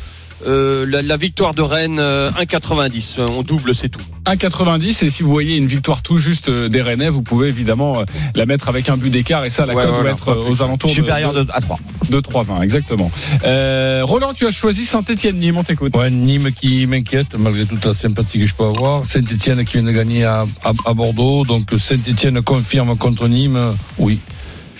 euh, la, la victoire de Rennes euh, 1,90. On double, c'est tout. 1,90 et si vous voyez une victoire tout juste euh, des Rennais, vous pouvez évidemment euh, la mettre avec un but d'écart et ça la Ouais, cote voilà, doit être euh, aux alentours Supérieur de, de, à 3. de 3,20 exactement. Euh, Roland, tu as choisi Saint-Etienne Nîmes, on t'écoute. Ouais, Nîmes qui m'inquiète, malgré toute la sympathie que je peux avoir. Saint-Etienne qui vient de gagner à, à, à Bordeaux. Donc Saint-Etienne confirme contre Nîmes. Oui.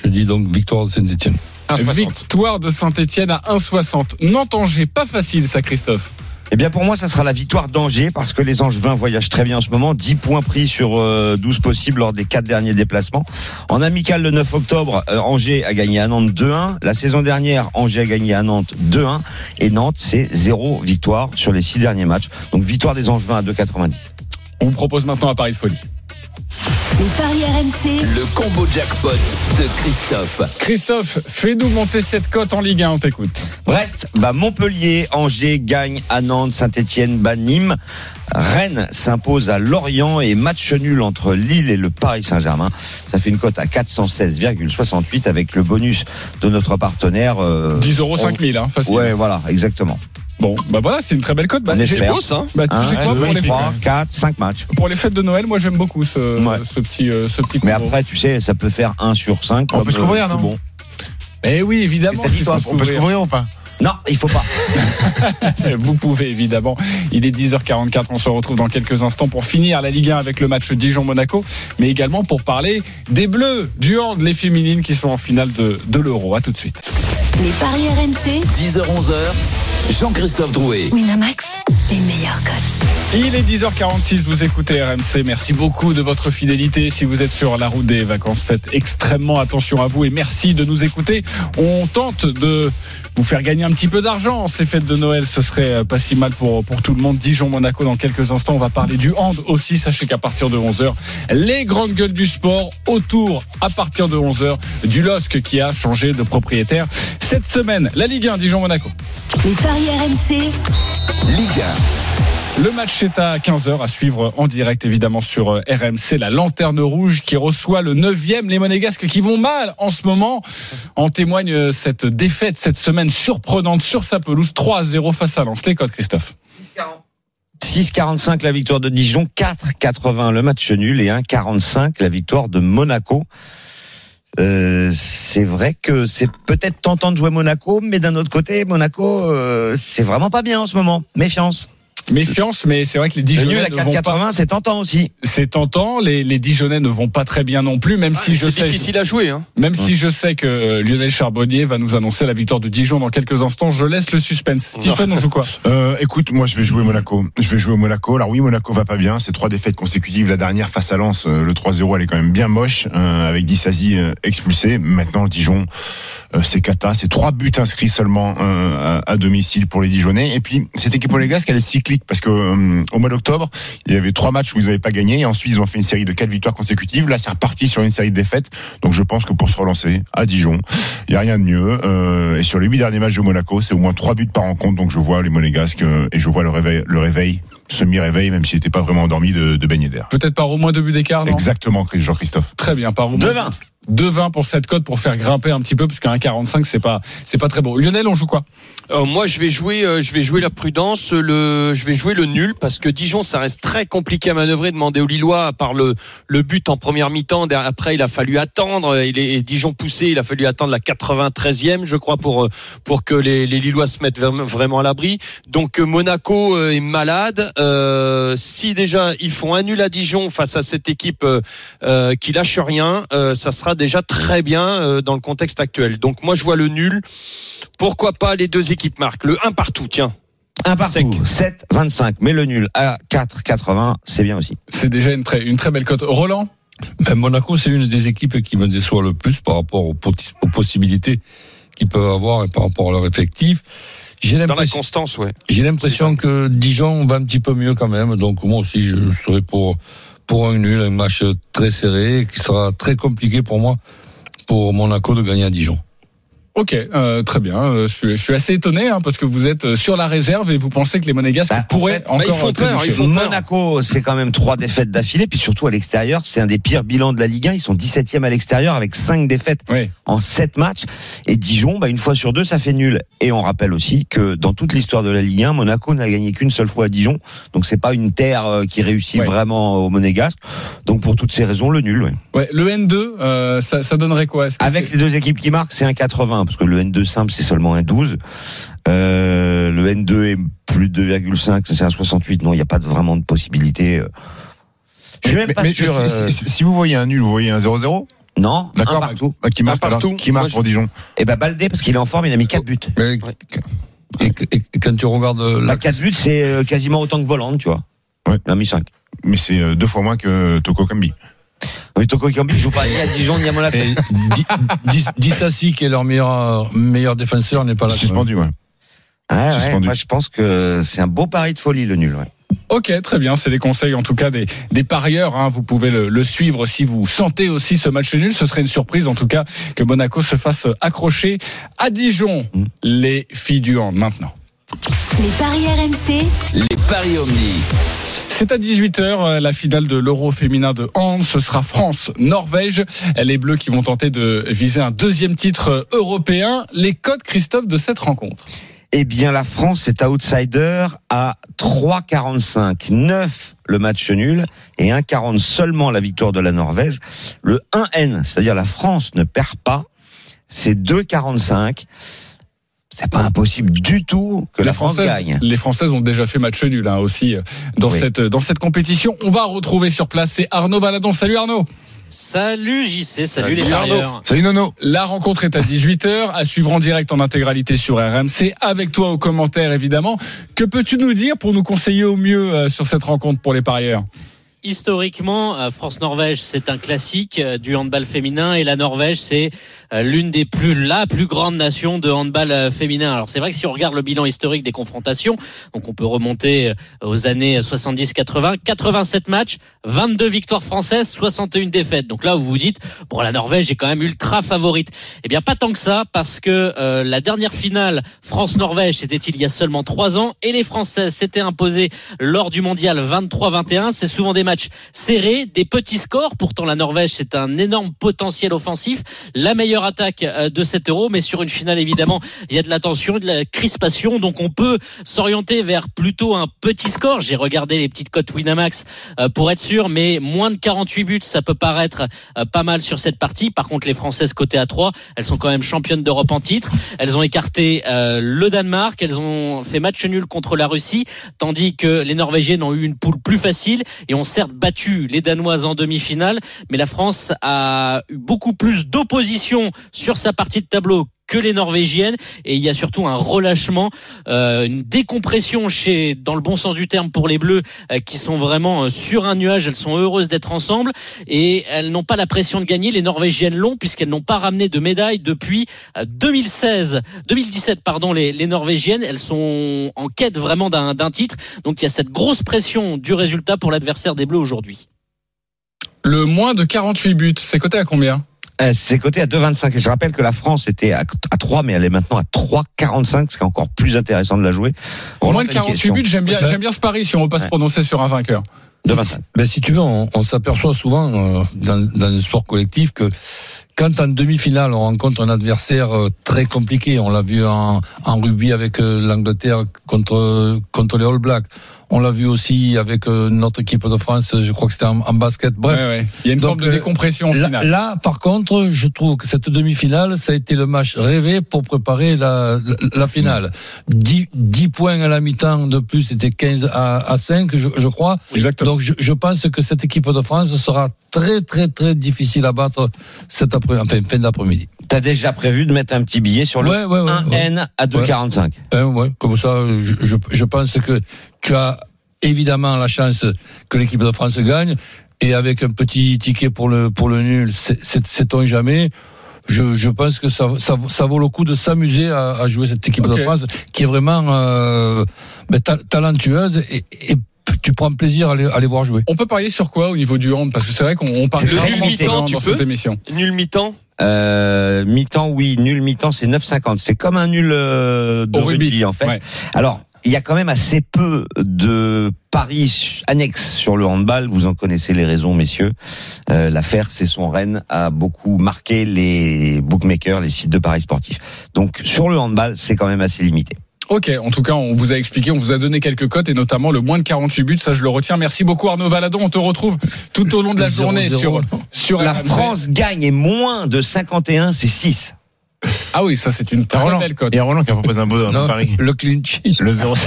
Je dis donc victoire de Saint-Etienne. Victoire de Saint-Etienne à 1,60. Nantes-Angers, pas facile ça Christophe. Eh bien pour moi, ça sera la victoire d'Angers parce que les Angevins voyagent très bien en ce moment. 10 points pris sur euh, 12 possibles lors des quatre derniers déplacements. En amical le 9 octobre, euh, Angers a gagné à Nantes 2-1. La saison dernière, Angers a gagné à Nantes 2-1. Et Nantes, c'est zéro victoire sur les six derniers matchs. Donc victoire des Angevins à 2,90. On vous propose maintenant un pari de folie. Les paris RMC. Le combo jackpot de Christophe. Christophe, fais-nous monter cette cote en Ligue 1, on t'écoute. Brest, bah Montpellier, Angers gagne à Nantes, Saint-Etienne, bat Nîmes. Rennes s'impose à Lorient et match nul entre Lille et le Paris Saint-Germain. Ça fait une cote à 416,68 avec le bonus de notre partenaire. euh, 10 euros 5000, hein, facile. Ouais, voilà, exactement. Bon, bah voilà, c'est une très belle cote. Bah, espère. beau, ça. bah, tu sais quoi, pour, les, 3, 4, 5 matchs. pour les fêtes de Noël, moi j'aime beaucoup ce, Ouais. ce petit, euh, ce petit Mais combo. après, tu sais, ça peut faire 1 sur 5. On peut se couvrir, non Bon. Eh oui, évidemment. Dit, toi On peut se couvrir. couvrir ou pas? Non, il faut pas. *laughs* Vous pouvez évidemment. Il est 10h44. On se retrouve dans quelques instants pour finir la Ligue 1 avec le match Dijon-Monaco, mais également pour parler des Bleus, du hand, les féminines qui sont en finale de, de l'Euro. À tout de suite. Les paris RMC. 10h-11h. Jean-Christophe Drouet. Winamax. Les meilleurs cotes. Il est 10h46, vous écoutez RMC. Merci beaucoup de votre fidélité. Si vous êtes sur la route des vacances, faites extrêmement attention à vous et merci de nous écouter. On tente de vous faire gagner un petit peu d'argent. Ces fêtes de Noël, ce serait euh, pas si mal pour, pour tout le monde. Dijon-Monaco dans quelques instants. On va parler du hand aussi. Sachez qu'à partir de 11h, les grandes gueules du sport autour à partir de 11h du LOSC qui a changé de propriétaire cette semaine. La Ligue 1, Dijon-Monaco. Les paris RMC. Ligue Le match est à 15h à suivre en direct évidemment sur euh, RMC, la lanterne rouge qui reçoit le 9e, les monégasques qui vont mal en ce moment. En témoigne euh, cette défaite cette semaine surprenante sur sa pelouse 3-0 face à Lens. Les codes Christophe. 6,45 la victoire de Dijon, 4,80 le match nul et 1,45 la victoire de Monaco. Euh, c'est vrai que c'est peut-être tentant de jouer Monaco, mais d'un autre côté, Monaco, c'est vraiment pas bien en ce moment. Méfiance. Méfiance, mais c'est vrai que les Le nul Dijonais à ne vont pas. 4,80, c'est tentant aussi. C'est tentant. Les, les Dijonais ne vont pas très bien non plus, même si je c'est sais. difficile à jouer. Hein. Même si je sais que euh, Lionel Charbonnier va nous annoncer la victoire de Dijon dans quelques instants, je laisse le suspense. Stephen, on joue quoi? *laughs* Euh, écoute, moi je vais jouer Monaco. Je vais jouer Monaco. Alors oui, Monaco va pas bien. C'est trois défaites consécutives. La dernière face à Lens, euh, le 3-0, elle est quand même bien moche, euh, avec Dissasi expulsé. Maintenant, le Dijon, euh, c'est cata. C'est trois buts inscrits seulement euh, à, à domicile pour les Dijonais. Et puis cette équipe monégasque, elle est cyclique parce que euh, au mois d'octobre, il y avait trois matchs où ils n'avaient pas gagné. Et ensuite, ils ont fait une série de quatre victoires consécutives. Là, c'est reparti sur une série de défaites. Donc je pense que pour se relancer à Dijon, il y a rien de mieux. Euh, et sur les huit derniers matchs de Monaco, c'est au moins trois buts par rencontre. Donc je vois les Monégasques euh, et je vois le réveil, le réveil, semi-réveil, même s'il n'était pas vraiment endormi de, de baigner d'air. Peut-être par au moins deux buts d'écart, non? Exactement, Jean-Christophe. Très bien, par au moins 2,20. 2,20 pour cette cote pour faire grimper un petit peu, parce qu'un 45 c'est pas c'est pas très beau. Lionel, on joue quoi? Euh, moi, je vais jouer, euh, je vais jouer la prudence, le, je vais jouer le nul parce que Dijon, ça reste très compliqué à manœuvrer. Demander aux Lillois, à part le, le but en première mi-temps, après il a fallu attendre. Il est et Dijon poussé, il a fallu attendre la 93e, je crois, pour euh, pour que les, les Lillois se mettent vraiment- à l'abri. Donc euh, Monaco euh, est malade. Euh, si déjà ils font un nul à Dijon face à cette équipe euh, euh, qui lâche rien, euh, ça sera déjà très bien euh, dans le contexte actuel. Donc moi je vois le nul. Pourquoi pas les deux équipes marquent le 1 partout, tiens. Un partout, Sec. 7, 25. Mais le nul à 4, 80, c'est bien aussi. C'est déjà une très, une très belle cote. Roland? Ben, Monaco, c'est une des équipes qui me déçoit le plus par rapport aux, possibilités qu'ils peuvent avoir et par rapport à leur effectif. J'ai Dans la l'impression, constance, ouais. j'ai l'impression que Dijon va un petit peu mieux quand même. Donc moi aussi, je serai pour pour un nul, un match très serré qui sera très compliqué pour moi pour Monaco de gagner à Dijon. Ok, euh, très bien. Euh, je, suis, je suis assez étonné hein, parce que vous êtes euh, sur la réserve et vous pensez que les Monégasques Bah, en pourraient bah, encore ils font peur, trébucher. ils font peur. Monaco, c'est quand même trois défaites d'affilée, puis surtout à l'extérieur, c'est un des pires bilans de la Ligue 1. Ils sont 17e à l'extérieur avec cinq défaites Oui. en 7 matchs. Et Dijon, bah, une fois sur deux, ça fait nul. Et on rappelle aussi que dans toute l'histoire de la Ligue 1, Monaco n'a gagné qu'une seule fois à Dijon. Donc c'est pas une terre qui réussit vraiment au Monégasque. Donc pour toutes ces raisons, le nul. ouais. Ouais, le N2, euh, ça, ça donnerait quoi? Que Avec les deux équipes qui marquent, c'est un 80, parce que le N2 simple, c'est seulement un 12. Euh, le N2 est plus de 2,5, c'est un 68. Non, il n'y a pas de- vraiment de possibilité. euh. Je suis même Mais- pas mais sûr. si, euh, si- si vous voyez un nul, vous voyez un 0-0 Non, un D'accord partout. bah, Qui marque, Un partout. alors, qui marque Moi, pour Dijon Et ben Baldé, parce qu'il est en forme, il a mis 4 buts. Mais- et, et- et quand tu regardes la Bah, 4 buts, c'est quasiment autant que Volante, tu vois. Ouais. Il a mis 5. Mais c'est deux fois moins que Toko Kambi. Oui, Toko Ekambi joue pas ni à Dijon ni à Monaco. Dissassi, qui est leur meilleur meilleur défenseur, n'est pas là. Suspendu, ouais. Ah, ouais, moi, je pense que c'est un beau pari de folie, le nul. Ouais. Ok, très bien. C'est les conseils en tout cas des, des parieurs. hein. Vous pouvez le, le suivre si vous sentez aussi ce match nul. Ce serait une surprise en tout cas que Monaco se fasse accrocher à Dijon. Mm. Les filles du hand maintenant. Les paris RMC, Les paris Omni. C'est à 18h la finale de l'Euro féminin de hand. Ce sera France-Norvège. Les Bleus qui vont tenter de viser un deuxième titre européen. Les codes, Christophe, de cette rencontre. Eh bien, la France est outsider à 3,45. 9 le match nul et 1,40 seulement la victoire de la Norvège. Le 1N, c'est-à-dire la France ne perd pas, c'est 2,45. C'est pas impossible du tout que la France gagne. les Françaises ont déjà fait match nul hein, aussi euh, dans Oui. cette dans cette compétition. On va retrouver sur place c'est Arnaud Valadon. Salut Arnaud. Salut JC, salut, Salut les parieurs. Salut Nono. La rencontre est à 18h, à suivre en direct en intégralité sur RMC, avec toi aux commentaires évidemment. Que peux-tu nous dire pour nous conseiller au mieux euh, sur cette rencontre pour les parieurs? Historiquement, euh, France-Norvège, c'est un classique euh, du handball féminin et la Norvège, c'est euh, l'une des plus, la plus grande nation de handball euh, féminin. Alors c'est vrai que si on regarde le bilan historique des confrontations, donc on peut remonter euh, aux années 70-80, 87 matchs, 22 victoires françaises, 61 défaites. Donc là, vous vous dites, bon, la Norvège est quand même ultra favorite. Eh bien, pas tant que ça, parce que euh, la dernière finale France-Norvège, c'était il y a seulement trois ans, et les Françaises s'étaient imposées lors du mondial 23-21. C'est souvent des matchs serrés, des petits scores. Pourtant, la Norvège, c'est un énorme potentiel offensif. La meilleure attaque euh, de cet euro, mais sur une finale, évidemment, il y a de la tension, de la crispation. Donc, on peut s'orienter vers plutôt un petit score. J'ai regardé les petites cotes Winamax euh, pour être sûr, mais moins de 48 buts, ça peut paraître euh, pas mal sur cette partie. Par contre, les Françaises côté à 3, elles sont quand même championnes d'Europe en titre. Elles ont écarté le Danemark, elles ont fait match nul contre la Russie, tandis que les Norvégiennes ont eu une poule plus facile et ont certes battu les Danoises en demi-finale, mais la France a eu beaucoup plus d'opposition sur sa partie de tableau que les Norvégiennes et il y a surtout un relâchement, euh, une décompression chez, dans le bon sens du terme pour les Bleus euh, qui sont vraiment euh, sur un nuage. Elles sont heureuses d'être ensemble et elles n'ont pas la pression de gagner. Les Norvégiennes l'ont puisqu'elles n'ont pas ramené de médaille depuis euh, 2016, 2017 pardon. Les, les Norvégiennes, elles sont en quête vraiment d'un titre. Donc il y a cette grosse pression du résultat pour l'adversaire des Bleus aujourd'hui. Le moins de 48 buts, c'est coté à combien? C'est coté à 2,25. Et je rappelle que la France était à, à 3, mais elle est maintenant à 3,45, ce qui est encore plus intéressant de la jouer. Roland, Moins de t'as une 48 question buts, j'aime bien, j'aime bien ce pari si on veut pas se prononcer sur un vainqueur. 2,25. Ben, si tu veux, on, on s'aperçoit souvent euh, dans, dans le sport collectif que quand en demi-finale on rencontre un adversaire euh, très compliqué, on l'a vu en, en rugby avec euh, l'Angleterre contre contre les All Blacks, on l'a vu aussi avec euh, notre équipe de France, je crois que c'était en, en basket. Bref, Ouais, ouais. Il y a une Donc, forme de euh, décompression Là, finale. là, par contre, je trouve que cette demi-finale, ça a été le match rêvé pour préparer la, la, la finale. 10, 10 points à la mi-temps de plus, c'était 15 à, à 5, je, je crois. Exactement. Donc, je, je pense que cette équipe de France sera très, très, très difficile à battre cet après, enfin, fin d'après-midi. T'as déjà prévu de mettre un petit billet sur le Ouais, ouais, ouais, 1N à 2,45. Hein, ouais, comme ça, je, je, je pense que tu as évidemment la chance que l'équipe de France gagne. Et avec un petit ticket pour le, pour le nul, sait-on jamais. Je, je pense que ça, ça, ça vaut le coup de s'amuser à, à jouer cette équipe de France qui est vraiment euh, ben, ta- talentueuse et, et tu prends plaisir à les, à les voir jouer. On peut parier sur quoi au niveau du hand? Parce que c'est vrai qu'on on parle Le rarement nul de mi-temps, dans peux cette émission. Nul mi-temps? Euh, mi-temps, oui. Nul mi-temps, c'est 9,50. C'est comme un nul euh, de rugby. rugby, en fait. Ouais. Alors, il y a quand même assez peu de paris annexes sur le handball. Vous en connaissez les raisons, messieurs. Euh, L'affaire, c'est son Rennes a beaucoup marqué les bookmakers, les sites de paris sportifs. Donc, sur le handball, c'est quand même assez limité. Ok, en tout cas, on vous a expliqué, on vous a donné quelques cotes et notamment le moins de 48 buts, ça je le retiens. Merci beaucoup Arnaud Valadon, on te retrouve tout au long de la journée 0-0. sur, sur La RMC. France gagne et moins de 51, c'est 6. Ah oui, ça c'est une Il y a très Roland- belle cote. Il y a Roland qui a proposé un beau un Non, pari. le clinch. Le 0 *laughs*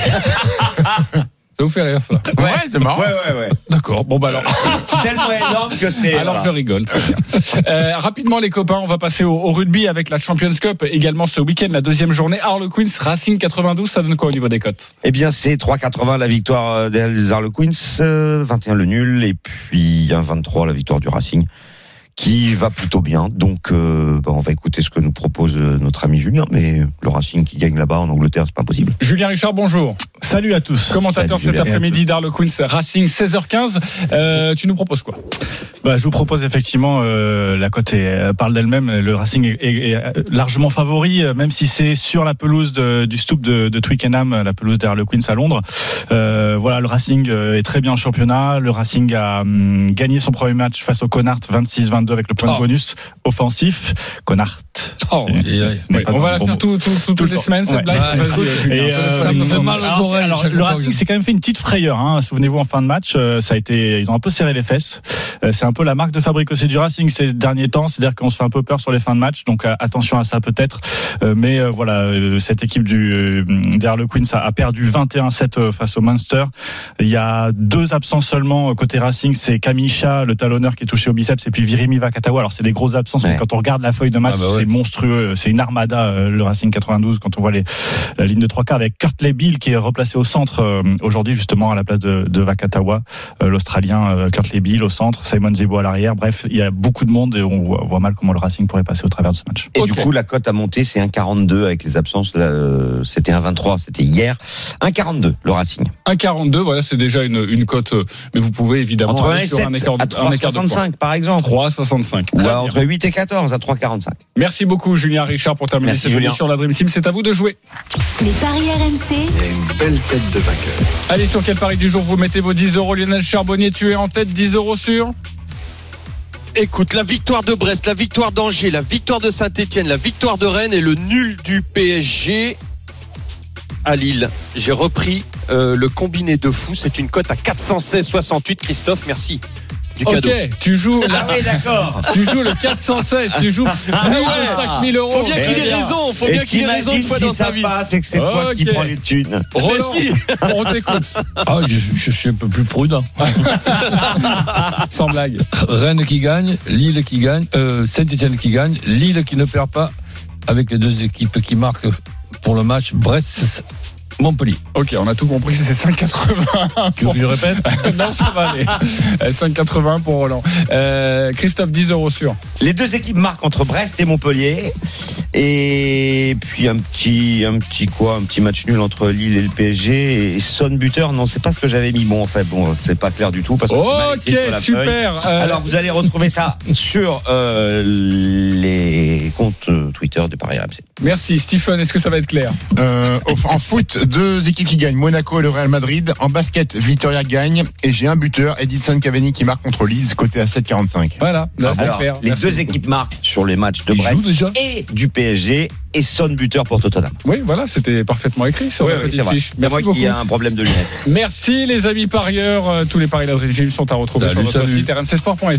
Ça vous fait rire ça Ouais, c'est marrant. Ouais, ouais, ouais. D'accord, bon bah alors, *laughs* C'est tellement énorme que c'est. alors voilà. je rigole. très bien. Euh, rapidement les copains, on va passer au, au rugby avec la Champions Cup également ce week-end, la deuxième journée. Harlequins Racing 92, ça donne quoi au niveau des cotes? Eh bien, c'est 3,80 la victoire euh, des Harlequins, euh, 21 le nul, et puis 1,23 la victoire du Racing, qui va plutôt bien. Donc, euh, bah, on va écouter ce que nous propose euh, notre ami Julien. Mais le Racing qui gagne là-bas en Angleterre, c'est pas possible. Julien Richard, bonjour. Salut à tous. Commentateur cet après-midi d'Harlequins Racing 16h15. Euh, tu nous proposes quoi? Bah, je vous propose effectivement la cote parle d'elle-même. Le Racing est, largement favori, même si c'est sur la pelouse du Stoop de, Twickenham, la pelouse d'Harlequins à Londres. voilà, le Racing est très bien en championnat. Le Racing a hum, gagné son premier match face au Connard 26-20 avec le point de oh. bonus offensif. Connard. Oh, On va la faire toutes les semaines, cette blague. Ça me fait euh, mal aux ah, le Racing s'est quand même fait une petite frayeur. Hein. Souvenez-vous, en fin de match, euh, ça a été, ils ont un peu serré les fesses. Euh, c'est un peu la marque de fabrique aussi du Racing ces derniers temps. C'est-à-dire qu'on se fait un peu peur sur les fins de match. Donc, attention à ça peut-être. Mais voilà, cette équipe du, derrière le Queens a perdu 21-7 face au Munster. Il y a deux absences seulement côté Racing. C'est Kamisha, le talonneur qui est touché au biceps, et puis Virim Virimi Vakatawa. Alors c'est des grosses absences, mais quand on regarde la feuille de match, Ah bah ouais. c'est monstrueux. C'est une armada euh, le Racing 92 quand on voit les la ligne de trois quarts avec Kurt Bill qui est replacé au centre euh, aujourd'hui justement à la place de, de Vakatawa, euh, l'Australien euh, Kurt Bill au centre, Simon Zebo à l'arrière. Bref, il y a beaucoup de monde et on voit, mal comment le Racing pourrait passer au travers de ce match. Et du coup, la cote a monté, c'est 1,42 avec les absences. euh, C'était 1,23, c'était hier. 1,42 le Racing. 1,42, voilà, c'est déjà une, une cote, mais vous pouvez évidemment Entre 1 aller et sur 7 un écart, à de- un écart de points. 3,65 par exemple. 3,65. Ou Très à bien. entre 8 et 14 à 3,45. Merci beaucoup Julien Richard pour terminer Merci, cette Julien. émission sur la Dream Team. C'est à vous de jouer. Les paris RMC, Allez, sur quel pari du jour vous mettez vos 10 euros Lionel Charbonnier, tu es en tête, 10 euros sur? Écoute, la victoire de Brest, la victoire d'Angers, la victoire de Saint-Etienne, la victoire de Rennes et le nul du PSG à Lille. J'ai repris euh, le combiné de fou. C'est une cote à 416,68. Christophe, merci du Ok, cadeau. tu joues, Ah oui, d'accord. *laughs* tu joues le 416, tu joues plus de 5000 euros. Faut bien qu'il ait Eh raison. Faut Et bien qu'il ait raison une fois si dans sa vie. passe et que c'est toi qui prends les thunes. Roland, Mais si. on t'écoute. *laughs* Ah, je, je suis un peu plus prudent. *laughs* Sans blague. Rennes qui gagne, Lille qui gagne, euh, Saint-Etienne qui gagne, Lille qui ne perd pas, avec les deux équipes qui marquent pour le match Brest. Montpellier. Ok, on a tout compris, c'est 5,81. Tu veux que je répète *laughs* non, ça va aller. Euh, 5,81 pour Roland. Euh, Christophe, 10 euros sur. Les deux équipes marquent entre Brest et Montpellier. Et puis un petit, un petit quoi, un petit match nul entre Lille et le PSG. Et Son buteur, non, c'est pas ce que j'avais mis. Bon, en fait, bon, c'est pas clair du tout parce que Ok, la super. Euh, Alors vous allez retrouver ça sur euh, les comptes euh, Twitter de Paris RMC. Merci. Stephen, est-ce que ça va être clair? Euh, en foot, deux équipes qui gagnent, Monaco et le Real Madrid. En basket, Vitoria gagne. Et j'ai un buteur, Edinson Cavani, qui marque contre Leeds, côté à 7,45. Voilà, là, c'est Alors, clair. les Merci deux équipes marquent sur les matchs de Brest et du PSG et Son buteur pour Tottenham. Oui, voilà, c'était parfaitement écrit sur Oui, la oui, petite fiche. Merci moi beaucoup. qui ai un problème de lunettes. Merci les amis parieurs. Euh, Tous les paris de la sont à retrouver Salut, sur notre salut. site rmcsport.fr.